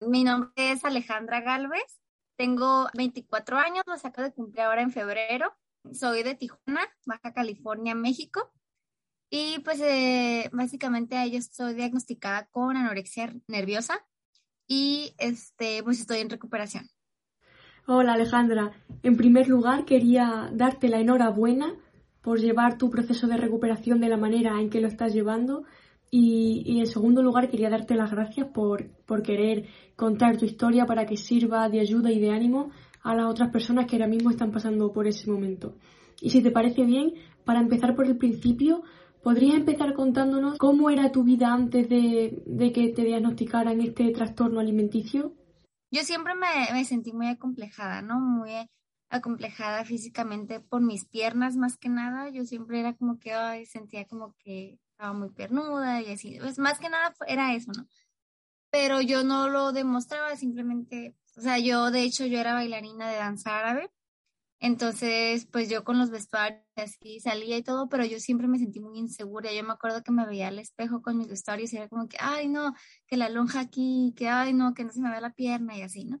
Mi nombre es Alejandra Galvez. Tengo 24 años, los acabo de cumplir ahora en febrero. Soy de Tijuana, Baja California, México. Y pues eh, básicamente yo estoy diagnosticada con anorexia nerviosa y este, pues estoy en recuperación. Hola Alejandra, en primer lugar quería darte la enhorabuena por llevar tu proceso de recuperación de la manera en que lo estás llevando y, en segundo lugar quería darte las gracias por, por querer contar tu historia para que sirva de ayuda y de ánimo a las otras personas que ahora mismo están pasando por ese momento. Y si te parece bien, para empezar por el principio, ¿Podrías empezar contándonos cómo era tu vida antes de, que te diagnosticaran este trastorno alimenticio? Yo siempre me, sentí muy acomplejada, ¿no? Muy acomplejada físicamente por mis piernas más que nada. Yo siempre era como que ay, sentía como que estaba muy piernuda y así. Pues más que nada era eso, ¿no? Pero yo no lo demostraba, simplemente, o sea, yo de hecho yo era bailarina de danza árabe entonces, pues yo con los vestuarios así salía y todo, pero yo siempre me sentí muy insegura. Yo me acuerdo que me veía al espejo con mis vestuarios y era como que, ay, no, que la lonja aquí, que, ay, no, que no se me vea la pierna y así, ¿no?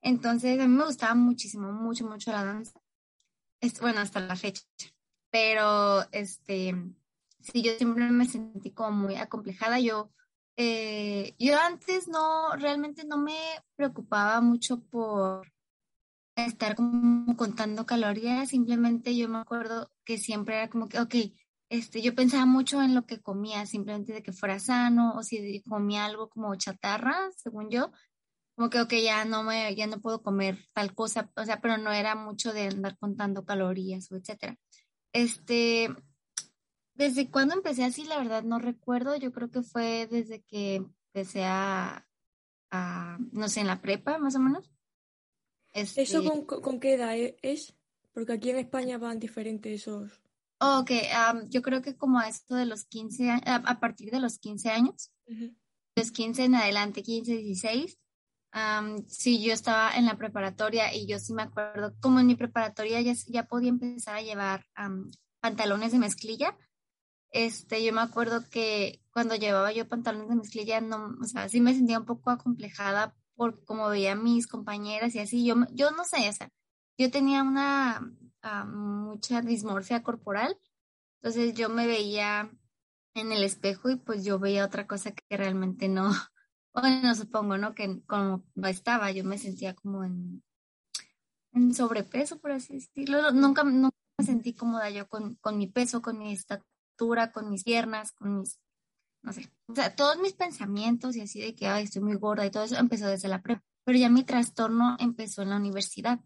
Entonces, a mí me gustaba muchísimo, mucho, mucho la danza. Es, bueno, hasta la fecha. Pero, este, sí, yo siempre me sentí como muy acomplejada. Yo, eh, yo antes no, realmente no me preocupaba mucho por estar como contando calorías, simplemente yo me acuerdo que siempre era como que, ok, este, yo pensaba mucho en lo que comía, simplemente de que fuera sano, o si comía algo como chatarra, según yo, como que, ok, ya no me, ya no puedo comer tal cosa, o sea, pero no era mucho de andar contando calorías o etcétera. Este, desde cuando empecé así, la verdad no recuerdo, yo creo que fue desde que empecé a, a no sé, en la prepa, más o menos. ¿Eso este con, con, qué edad e-, es? Porque aquí en España van diferentes esos. Ok, yo creo que como a esto de los 15 años, a, partir de los 15 años, los 15 en adelante, 15, 16, sí, yo estaba en la preparatoria y yo sí me acuerdo, como en mi preparatoria ya, ya podía empezar a llevar pantalones de mezclilla, este, yo me acuerdo que cuando llevaba yo pantalones de mezclilla, no, sí me sentía un poco acomplejada por como veía a mis compañeras y así, yo, yo no sé, o sea, yo tenía una ah, mucha dismorfia corporal, entonces yo me veía en el espejo y pues yo veía otra cosa que realmente no, bueno, supongo, ¿no? Que como no estaba, yo me sentía como en, en sobrepeso, por así decirlo. Nunca, nunca me sentí cómoda yo con, con mi peso, con mi estatura, con mis piernas, con mis no sé, o sea, todos mis pensamientos y así de que, ay, estoy muy gorda y todo eso empezó desde la prepa, pero ya mi trastorno empezó en la universidad.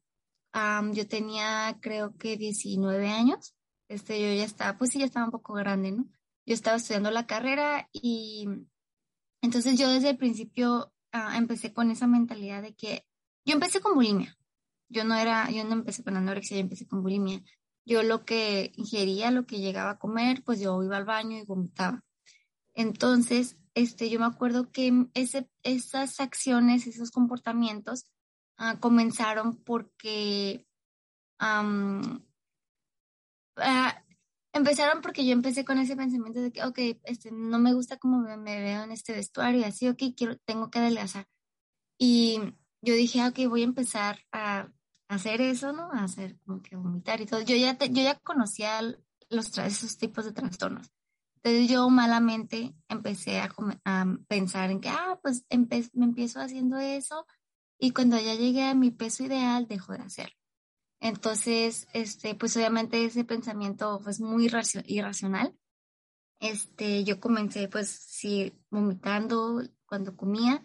yo tenía, creo que 19 años, este, yo ya estaba, pues sí, ya estaba un poco grande, ¿no? Yo estaba estudiando la carrera y entonces yo desde el principio ah, empecé con esa mentalidad de que yo empecé con bulimia. Yo no era, yo no empecé con anorexia, yo empecé con bulimia. Yo lo que ingería, lo que llegaba a comer, pues yo iba al baño y vomitaba. Entonces, este, yo me acuerdo que ese, esas acciones, esos comportamientos ah, comenzaron porque ah, empezaron porque yo empecé con ese pensamiento de que, ok, este, no me gusta cómo me, veo en este vestuario y así, ok, quiero, tengo que adelgazar. Y yo dije, ah, ok, voy a empezar a hacer eso, ¿no? A hacer como que vomitar y todo. Yo ya, yo ya conocía los, esos tipos de trastornos. Entonces yo malamente empecé a, pensar en que, ah, pues me empiezo haciendo eso y cuando ya llegué a mi peso ideal dejo de hacerlo. Entonces, este, pues obviamente ese pensamiento fue muy irracional. Este, yo comencé pues sí vomitando cuando comía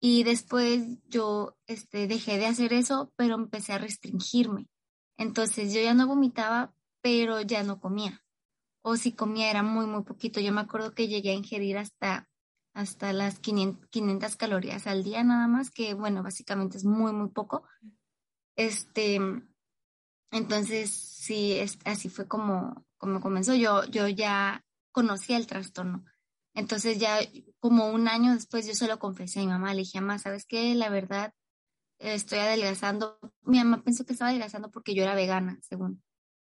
y después yo este, dejé de hacer eso, pero empecé a restringirme. Entonces yo ya no vomitaba, pero ya no comía o si comía era muy, muy poquito. Yo me acuerdo que llegué a ingerir hasta hasta las 500, calorías al día nada más, que bueno, básicamente es muy, muy poco. Este, entonces, sí, así fue como, como comenzó. Yo, yo ya conocía el trastorno. Entonces ya como un año después yo se lo confesé a mi mamá, le dije, mamá, ¿sabes qué? La verdad, estoy adelgazando. Mi mamá pensó que estaba adelgazando porque yo era vegana, según.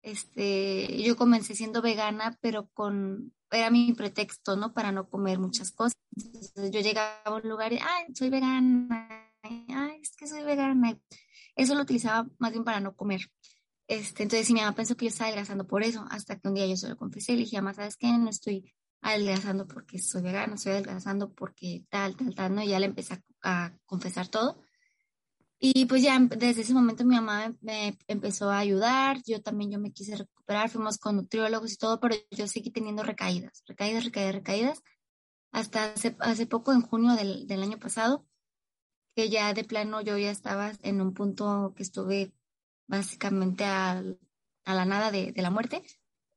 Este, yo comencé siendo vegana, pero con, era mi pretexto, ¿no? Para no comer muchas cosas. Entonces yo llegaba a un lugar y, ay, soy vegana, ay, es que soy vegana. Eso lo utilizaba más bien para no comer. Este, entonces mi mamá pensó que yo estaba adelgazando por eso, hasta que un día yo se lo confesé y le dije, mamá, ¿sabes qué? No estoy adelgazando porque soy vegana, estoy adelgazando porque tal, tal, tal, ¿no? Y ya le empecé a, confesar todo. Y pues ya desde ese momento mi mamá me, empezó a ayudar, yo también yo me quise recuperar, fuimos con nutriólogos y todo, pero yo seguí teniendo recaídas, recaídas, recaídas, recaídas, hasta hace, hace poco, en junio del, del año pasado, que ya de plano yo ya estaba en un punto que estuve básicamente a la nada de, de, la muerte,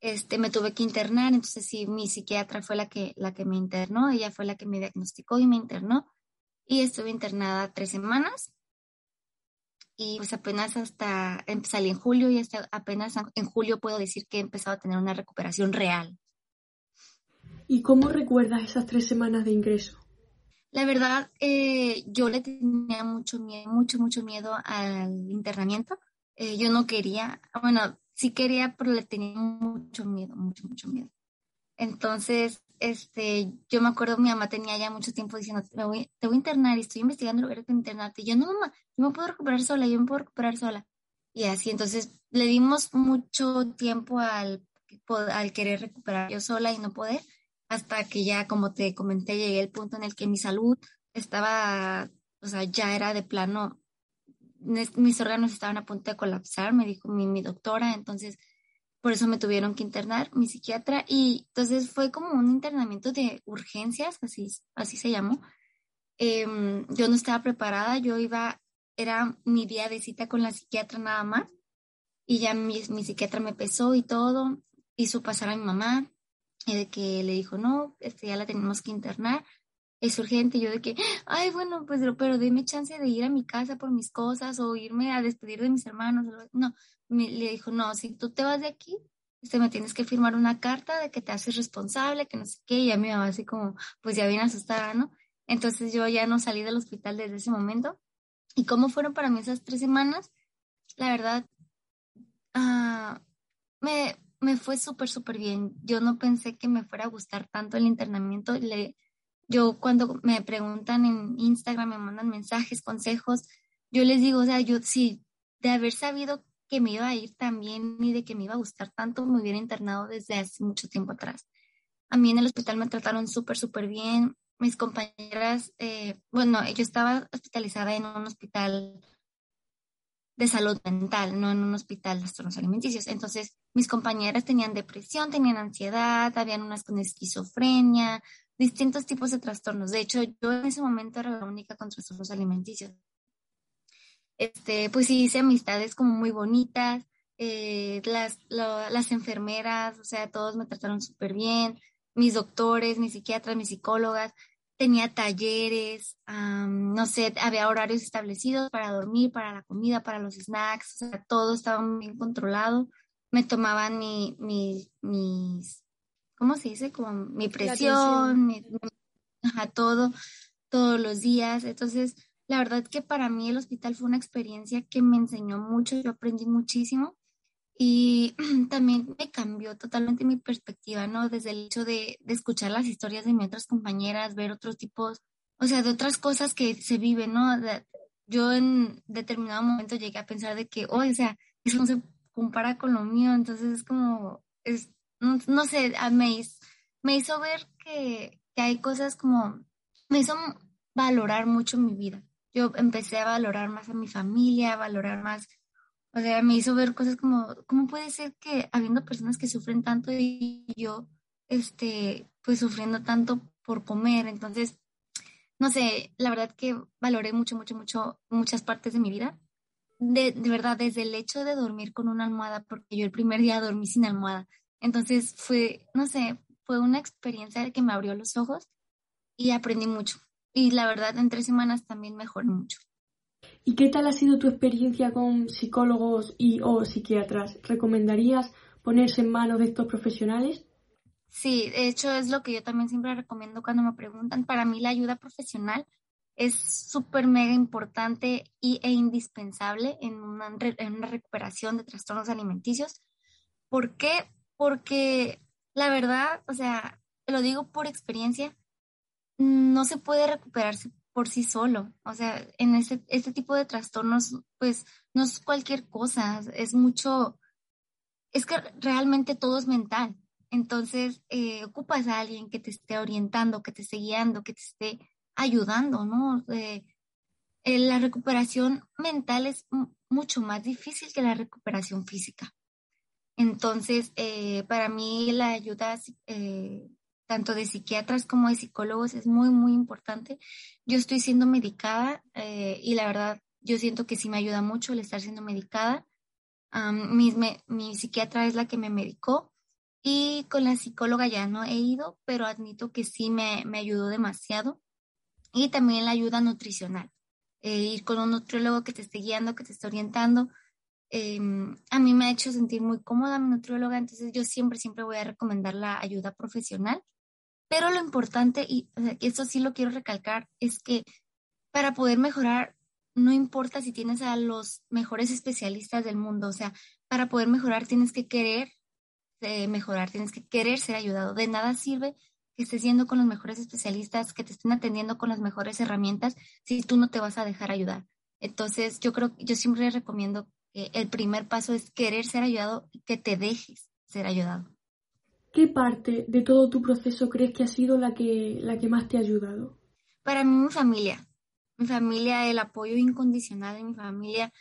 este, me tuve que internar, entonces sí, mi psiquiatra fue la que, la que me internó, ella fue la que me diagnosticó y me internó, y estuve internada tres semanas, y pues apenas hasta, em, salí en julio y hasta apenas en julio puedo decir que he empezado a tener una recuperación real. ¿Y cómo recuerdas esas tres semanas de ingreso? La verdad, eh, yo le tenía mucho miedo, mucho, mucho miedo al internamiento. Eh, yo no quería, bueno, sí quería, pero le tenía mucho miedo, mucho, mucho miedo. Entonces, este, yo me acuerdo, mi mamá tenía ya mucho tiempo diciendo, te voy, te voy a internar y estoy investigando lugares para internarte. Y yo, no, mamá, yo me puedo recuperar sola, yo me puedo recuperar sola. Y así, entonces, le dimos mucho tiempo al, al querer recuperar yo sola y no poder, hasta que ya, como te comenté, llegué al punto en el que mi salud estaba, o sea, ya era de plano mis órganos estaban a punto de colapsar, me dijo mi, doctora, entonces por eso me tuvieron que internar, mi psiquiatra, y entonces fue como un internamiento de urgencias, así, así se llamó. Em, yo no estaba preparada, yo iba, era mi día de cita con la psiquiatra nada más, y ya mi, mi psiquiatra me pesó y todo, hizo pasar a mi mamá, y de que le dijo, no, este, ya la tenemos que internar, es urgente. yo de que, ay, bueno, pues, pero deme chance de ir a mi casa por mis cosas o irme a despedir de mis hermanos. No, me, le dijo, no, si tú te vas de aquí, este, me tienes que firmar una carta de que te haces responsable, que no sé qué. Y a mi mamá así como, pues ya bien asustada, ¿no? Entonces yo ya no salí del hospital desde ese momento. ¿Y cómo fueron para mí esas tres semanas? La verdad, ah, me, me fue súper, súper bien. Yo no pensé que me fuera a gustar tanto el internamiento. Le, yo cuando me preguntan en Instagram, me mandan mensajes, consejos, yo les digo, o sea, yo sí, de haber sabido que me iba a ir también y de que me iba a gustar tanto, me hubiera internado desde hace mucho tiempo atrás. A mí en el hospital me trataron súper, súper bien. Mis compañeras, eh, bueno, yo estaba hospitalizada en un hospital de salud mental, no en un hospital de trastornos alimenticios. Entonces, mis compañeras tenían depresión, tenían ansiedad, habían unas con esquizofrenia, distintos tipos de trastornos. De hecho, yo en ese momento era la única con trastornos alimenticios. Este, pues sí, hice amistades como muy bonitas, eh, las, las enfermeras, o sea, todos me trataron súper bien, mis doctores, mis psiquiatras, mis psicólogas, tenía talleres, no sé, había horarios establecidos para dormir, para la comida, para los snacks, o sea, todo estaba bien controlado. Me tomaban mi, mis ¿cómo se dice? Como mi presión, mi, todo, todos los días. Entonces, la verdad que para mí el hospital fue una experiencia que me enseñó mucho, yo aprendí muchísimo y también me cambió totalmente mi perspectiva, ¿no? Desde el hecho de, de escuchar las historias de mis otras compañeras, ver otros tipos, o sea, de otras cosas que se viven, ¿no? yo en determinado momento llegué a pensar de que, oh, o sea, eso no se compara con lo mío, entonces es como, es, no, sé, me hizo, me hizo ver que, que hay cosas como, me hizo valorar mucho mi vida. Yo empecé a valorar más a mi familia, a valorar más, o sea, me hizo ver cosas como, ¿cómo puede ser que habiendo personas que sufren tanto y yo, este, pues sufriendo tanto por comer? Entonces, no sé, la verdad que valoré mucho, mucho, mucho, muchas partes de mi vida. De, de verdad, desde el hecho de dormir con una almohada, porque yo el primer día dormí sin almohada. Entonces fue, no sé, fue una experiencia que me abrió los ojos y aprendí mucho. Y la verdad, en tres semanas también mejoré mucho. ¿Y qué tal ha sido tu experiencia con psicólogos y o psiquiatras? ¿Recomendarías ponerse en manos de estos profesionales? Sí, de hecho es lo que yo también siempre recomiendo cuando me preguntan. Para mí la ayuda profesional es súper mega importante y, e indispensable en una, en una recuperación de trastornos alimenticios. ¿Por qué? Porque la verdad, o sea, lo digo por experiencia, no se puede recuperarse por sí solo. O sea, en este, este tipo de trastornos, pues no es cualquier cosa, es mucho, es que realmente todo es mental. Entonces, eh, ocupas a alguien que te esté orientando, que te esté guiando, que te esté ayudando, ¿no? Eh, la recuperación mental es mucho más difícil que la recuperación física. Entonces, eh, para mí la ayuda tanto de psiquiatras como de psicólogos es muy, muy importante. Yo estoy siendo medicada y la verdad, yo siento que sí me ayuda mucho el estar siendo medicada. mi, mi psiquiatra es la que me medicó y con la psicóloga ya no he ido, pero admito que sí me, me ayudó demasiado. Y también la ayuda nutricional. Eh, ir con un nutriólogo que te esté guiando, que te esté orientando. Em, a mí me ha hecho sentir muy cómoda mi nutrióloga, entonces yo siempre, siempre voy a recomendar la ayuda profesional. Pero lo importante, y esto sí lo quiero recalcar, es que para poder mejorar, no importa si tienes a los mejores especialistas del mundo, o sea, para poder mejorar tienes que querer de mejorar, tienes que querer ser ayudado. De nada sirve que estés yendo con los mejores especialistas, que te estén atendiendo con las mejores herramientas, si tú no te vas a dejar ayudar. Entonces, yo creo, yo siempre recomiendo que el primer paso es querer ser ayudado y que te dejes ser ayudado. ¿Qué parte de todo tu proceso crees que ha sido la que, la que más te ha ayudado? Para mí, mi familia. Mi familia, el apoyo incondicional de mi familia.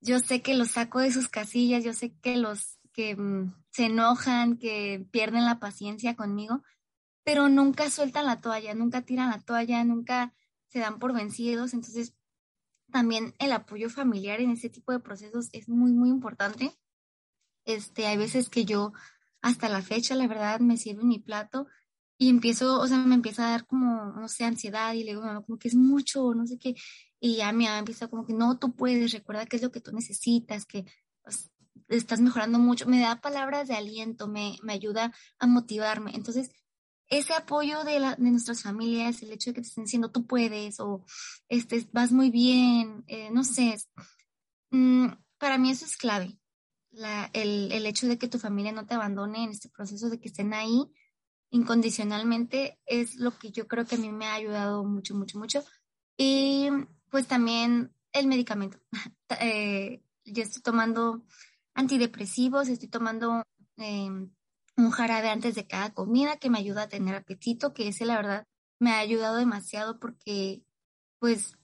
Yo sé que los saco de sus casillas, yo sé que los que mm, se enojan, que pierden la paciencia conmigo, pero nunca sueltan la toalla, nunca tiran la toalla, nunca se dan por vencidos. Entonces, también el apoyo familiar en ese tipo de procesos es muy, muy importante. Este, hay veces que yo, hasta la fecha, la verdad, me sirve mi plato y empiezo, o sea, me empieza a dar como, no sé, ansiedad y le digo, como que es mucho, no sé qué. Y ya mi mamá empieza como que no, tú puedes, recuerda qué es lo que tú necesitas, que pues, estás mejorando mucho, me da palabras de aliento, me, me ayuda a motivarme. Entonces, ese apoyo de, la, de nuestras familias, el hecho de que te estén diciendo tú puedes o este, vas muy bien, eh, no sé, mm, para mí eso es clave. La, el, el hecho de que tu familia no te abandone en este proceso, de que estén ahí incondicionalmente, es lo que yo creo que a mí me ha ayudado mucho, mucho, mucho. Y pues también el medicamento. eh, yo estoy tomando antidepresivos, estoy tomando em, un jarabe antes de cada comida que me ayuda a tener apetito, que ese la verdad me ha ayudado demasiado porque pues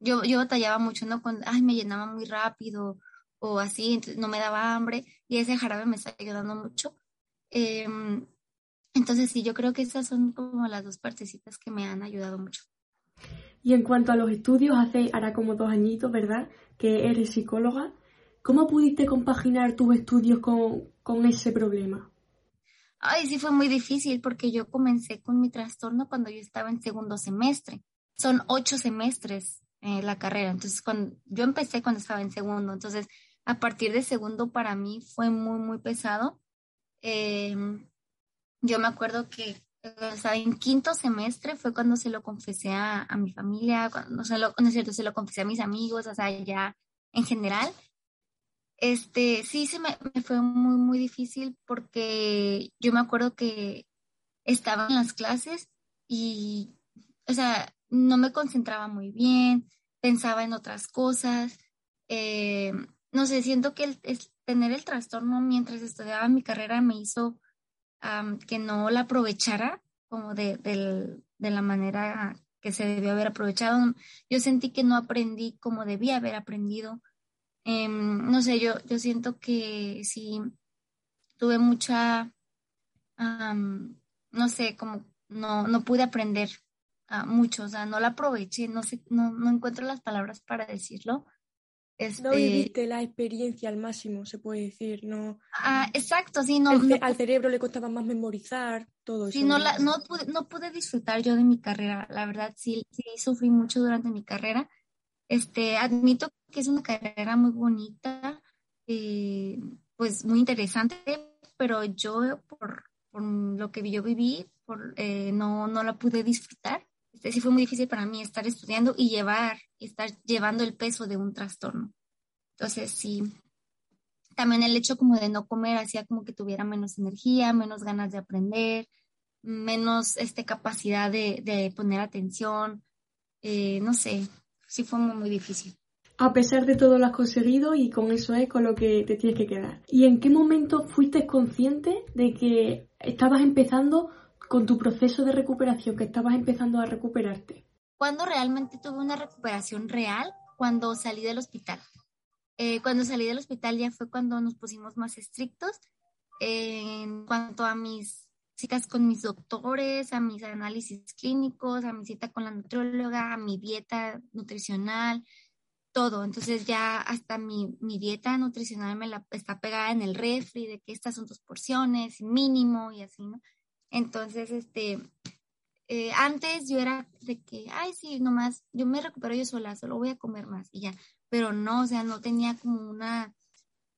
yo, yo batallaba mucho, ¿no? Con, ay, me llenaba muy rápido o así, entonces no me daba hambre y ese jarabe me está ayudando mucho. Em, entonces sí, yo creo que esas son como las dos partecitas que me han ayudado mucho. Y en cuanto a los estudios, hace ahora como dos añitos, ¿verdad? Que eres psicóloga. ¿Cómo pudiste compaginar tus estudios con, ese problema? Ay, sí fue muy difícil porque yo comencé con mi trastorno cuando yo estaba en segundo semestre. Son ocho semestres eh, la carrera. Entonces, cuando, yo empecé cuando estaba en segundo. Entonces, a partir de segundo para mí fue muy, muy pesado. Em, yo me acuerdo que o en quinto semestre fue cuando se lo confesé a, mi familia, cuando se lo, no es cierto, se lo confesé a mis amigos, o sea, ya en general. Este, sí, se me, fue muy, muy difícil porque yo me acuerdo que estaba en las clases y, o sea, no me concentraba muy bien, pensaba en otras cosas. Eh, no sé, siento que el, tener el trastorno mientras estudiaba mi carrera me hizo que no la aprovechara como de, de la manera que se debió haber aprovechado. Yo sentí que no aprendí como debía haber aprendido. Em, no sé, yo, yo siento que sí tuve mucha, no sé, como no, no pude aprender mucho, o sea, no la aproveché, no sé, no, no encuentro las palabras para decirlo, Este, no viviste la experiencia al máximo, se puede decir, no. Ah, exacto, sí, no, Al cerebro le costaba más memorizar, todo eso. Sí, no, la, no, pude, no pude disfrutar yo de mi carrera, la verdad, sí, sí sufrí mucho durante mi carrera. Este, admito que es una carrera muy bonita, eh, pues muy interesante, pero yo por, por lo que yo viví, por, eh, no, no la pude disfrutar. Este, sí fue muy difícil para mí estar estudiando y llevar, estar llevando el peso de un trastorno. Entonces, sí, también el hecho como de no comer hacía como que tuviera menos energía, menos ganas de aprender, menos este, capacidad de, de poner atención, eh, no sé, sí fue muy, muy difícil. A pesar de todo lo has conseguido y con eso es con lo que te tienes que quedar. ¿Y en qué momento fuiste consciente de que estabas empezando con tu proceso de recuperación, que estabas empezando a recuperarte? Cuando realmente tuve una recuperación real, cuando salí del hospital. Eh, cuando salí del hospital ya fue cuando nos pusimos más estrictos en cuanto a mis citas con mis doctores, a mis análisis clínicos, a mi cita con la nutrióloga, a mi dieta nutricional, todo. Entonces ya hasta mi, mi dieta nutricional me la está pegada en el refri de que estas son tus porciones, mínimo y así, ¿no? Entonces, este, eh, antes yo era de que, ay, sí, nomás, yo me recupero yo sola, solo voy a comer más y ya. Pero no, o sea, no tenía como una,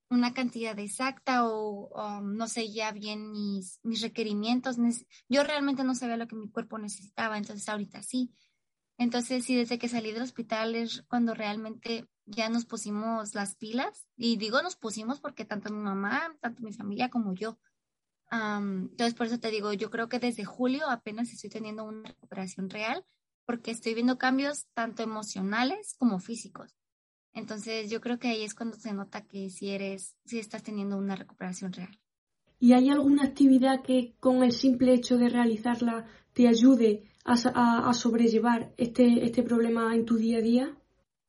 una cantidad exacta o, no sé ya bien mis, mis requerimientos. Yo realmente no sabía lo que mi cuerpo necesitaba, entonces ahorita sí. Entonces, sí, desde que salí del hospital es cuando realmente ya nos pusimos las pilas. Y digo nos pusimos porque tanto mi mamá, tanto mi familia como yo entonces, por eso te digo, yo creo que desde julio apenas estoy teniendo una recuperación real porque estoy viendo cambios tanto emocionales como físicos. Entonces, yo creo que ahí es cuando se nota que si eres, si estás teniendo una recuperación real. ¿Y hay alguna actividad que con el simple hecho de realizarla te ayude a, sobrellevar este, este problema en tu día a día?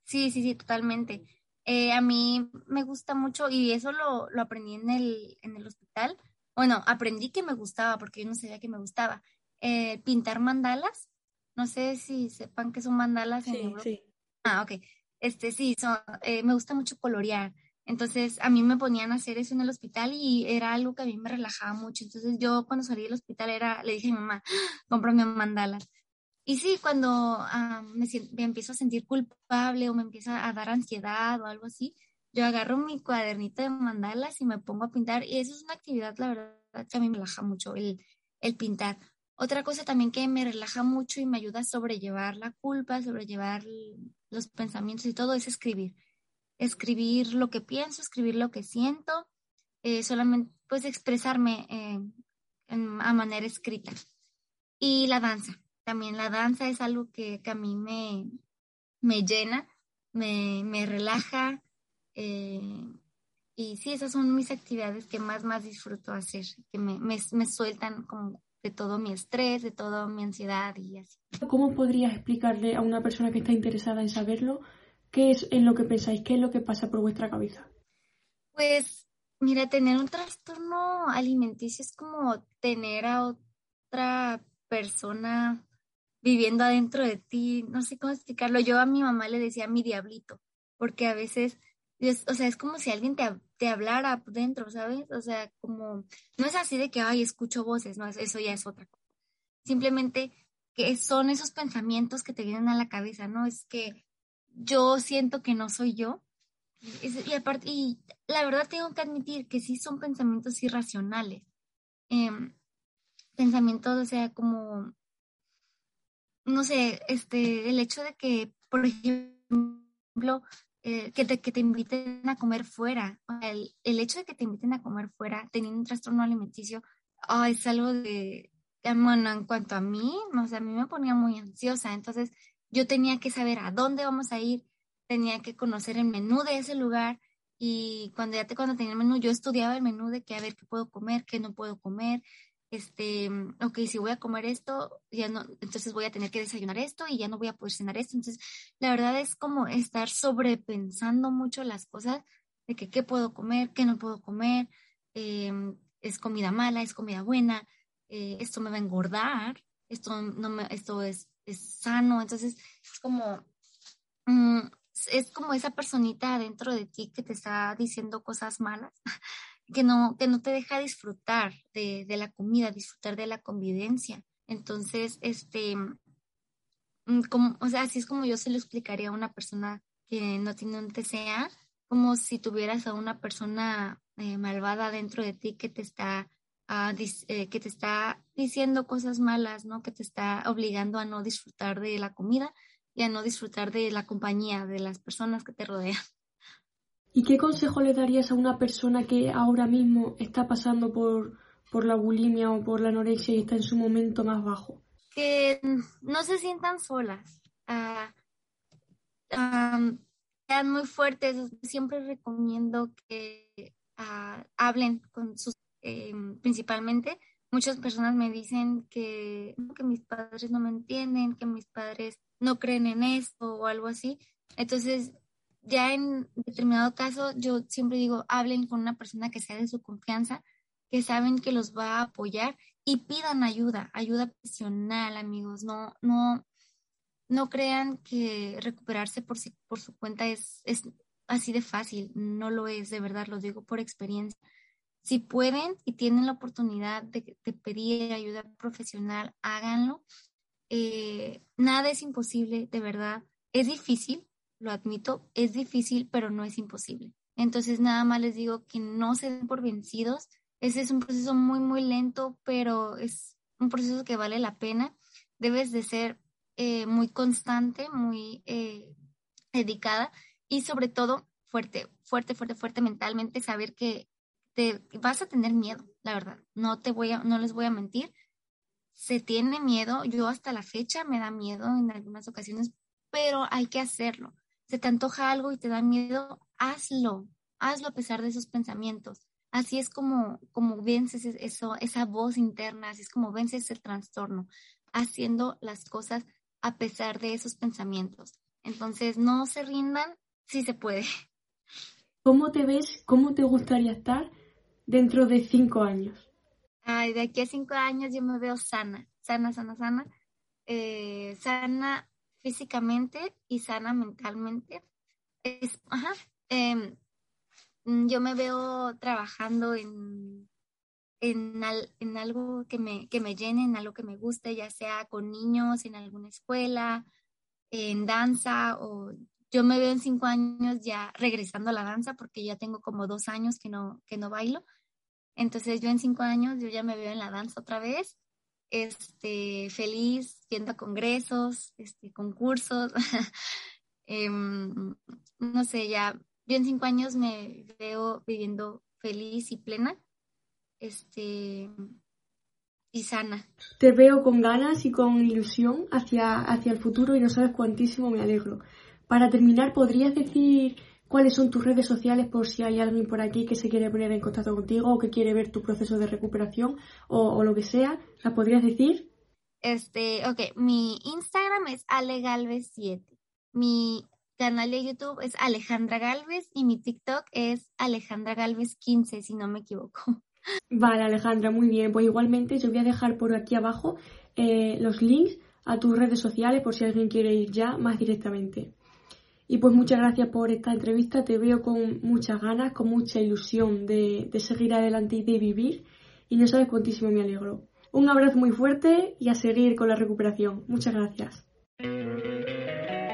Sí, sí, sí, totalmente. Eh, a mí me gusta mucho y eso lo, lo aprendí en el, en el hospital bueno, aprendí que me gustaba porque yo no sabía que me gustaba. Eh, pintar mandalas. No sé si sepan que son mandalas en sí, Sí. Ah, ok. Este, sí, son, eh, me gusta mucho colorear. Entonces, a mí me ponían a hacer eso en el hospital y era algo que a mí me relajaba mucho. Entonces, yo cuando salí del hospital era, le dije a mi mamá, cómprame mandalas. Y sí, cuando ah, me, me, empiezo a sentir culpable o me empieza a dar ansiedad o algo así, yo agarro mi cuadernito de mandalas y me pongo a pintar y eso es una actividad, la verdad, que a mí me relaja mucho, el, el pintar. Otra cosa también que me relaja mucho y me ayuda a sobrellevar la culpa, sobrellevar los pensamientos y todo es escribir. Escribir lo que pienso, escribir lo que siento, eh, solamente pues expresarme eh, a manera escrita. Y la danza, también la danza es algo que, a mí me, me llena, me, me relaja, eh, y sí, esas son mis actividades que más, más disfruto hacer, que me, me, me, sueltan como de todo mi estrés, de toda mi ansiedad y así. ¿Cómo podrías explicarle a una persona que está interesada en saberlo qué es en lo que pensáis, qué es lo que pasa por vuestra cabeza? Pues, mira, tener un trastorno alimenticio es como tener a otra persona viviendo adentro de ti, no sé cómo explicarlo. Yo a mi mamá le decía mi diablito, porque a veces o sea, es como si alguien te, te hablara dentro, ¿sabes? O sea, como, no es así de que, ay, escucho voces, no, eso ya es otra cosa. Simplemente que son esos pensamientos que te vienen a la cabeza, ¿no? Es que yo siento que no soy yo. Y, aparte, y la verdad tengo que admitir que sí son pensamientos irracionales. Em, pensamientos, o sea, como, no sé, este, el hecho de que, por ejemplo, eh, que, te, que te inviten a comer fuera. El, el, hecho de que te inviten a comer fuera teniendo un trastorno alimenticio oh, es algo de, bueno, en cuanto a mí, o sea, a mí me ponía muy ansiosa. Entonces, yo tenía que saber a dónde vamos a ir, tenía que conocer el menú de ese lugar. Y cuando ya te, cuando tenía el menú, yo estudiaba el menú de que a ver qué puedo comer, qué no puedo comer, este, ok, si voy a comer esto, ya no, entonces voy a tener que desayunar esto y ya no voy a poder cenar esto. Entonces, la verdad es como estar sobrepensando mucho las cosas de que qué puedo comer, qué no puedo comer, em, es comida mala, es comida buena, eh, esto me va a engordar, esto, no me, esto es, es sano. Entonces, es como, mm, es como esa personita dentro de ti que te está diciendo cosas malas, que no, que no te deja disfrutar de, de la comida, disfrutar de la convivencia. Entonces, este, mm, como, o sea, así es como yo se lo explicaría a una persona que no tiene un TCA, como si tuvieras a una persona eh, malvada dentro de ti que te está ah, eh, que te está diciendo cosas malas, ¿no? Que te está obligando a no disfrutar de la comida y a no disfrutar de la compañía de las personas que te rodean. ¿Y qué consejo le darías a una persona que ahora mismo está pasando por, por la bulimia o por la anorexia y está en su momento más bajo? Que no se sientan solas. Uh, sean muy fuertes. Siempre recomiendo que uh, hablen con sus, eh, principalmente. Muchas personas me dicen que, que mis padres no me entienden, que mis padres no creen en esto o algo así. Entonces, ya en determinado caso, yo siempre digo, hablen con una persona que sea de su confianza, que saben que los va a apoyar y pidan ayuda, ayuda profesional, amigos. No, no, no crean que recuperarse por, por su cuenta es, es así de fácil. No lo es, de verdad, lo digo por experiencia. Si pueden y tienen la oportunidad de, pedir ayuda profesional, háganlo eh, nada es imposible, de verdad. Es difícil, lo admito, es difícil, pero no es imposible. Entonces, nada más les digo que no se den por vencidos. Ese es un proceso muy, muy lento, pero es un proceso que vale la pena. Debes de ser eh, muy constante, muy eh, dedicada y sobre todo fuerte, fuerte, fuerte, fuerte mentalmente, saber que te vas a tener miedo, la verdad. No te voy a, no les voy a mentir se tiene miedo, yo hasta la fecha me da miedo en algunas ocasiones, pero hay que hacerlo. Se te antoja algo y te da miedo, hazlo, hazlo a pesar de esos pensamientos. Así es como, como vences eso, esa voz interna, así es como vences el trastorno, haciendo las cosas a pesar de esos pensamientos. Entonces, no se rindan, sí se puede. ¿Cómo te ves, cómo te gustaría estar dentro de cinco años? Ay, de aquí a cinco años yo me veo sana, sana, sana, sana, eh, sana físicamente y sana mentalmente. Ajá, em, yo me veo trabajando en, en, en algo que me, que me llene, en algo que me guste, ya sea con niños, en alguna escuela, en danza o yo me veo en cinco años ya regresando a la danza porque ya tengo como dos años que no, que no bailo entonces yo en cinco años yo ya me veo en la danza otra vez, este, feliz, yendo a congresos, este, concursos. Em, no sé, ya, yo en cinco años me veo viviendo feliz y plena, este, y sana. Te veo con ganas y con ilusión hacia, hacia el futuro y no sabes cuantísimo me alegro. Para terminar, ¿podrías decir cuáles son tus redes sociales por si hay alguien por aquí que se quiere poner en contacto contigo o que quiere ver tu proceso de recuperación o, lo que sea. ¿La podrías decir? Este, ok, mi Instagram es alegalvez7. Mi canal de YouTube es Alejandra Galvez y mi TikTok es Alejandra Galvez 15, si no me equivoco. Vale, Alejandra, muy bien. Pues igualmente yo voy a dejar por aquí abajo eh, los links a tus redes sociales por si alguien quiere ir ya más directamente. Y pues muchas gracias por esta entrevista. Te veo con muchas ganas, con mucha ilusión de, seguir adelante y de vivir. Y no sabes cuántísimo me alegro. Un abrazo muy fuerte y a seguir con la recuperación. Muchas gracias.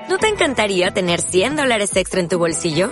¿No te encantaría tener 100 dólares extra en tu bolsillo?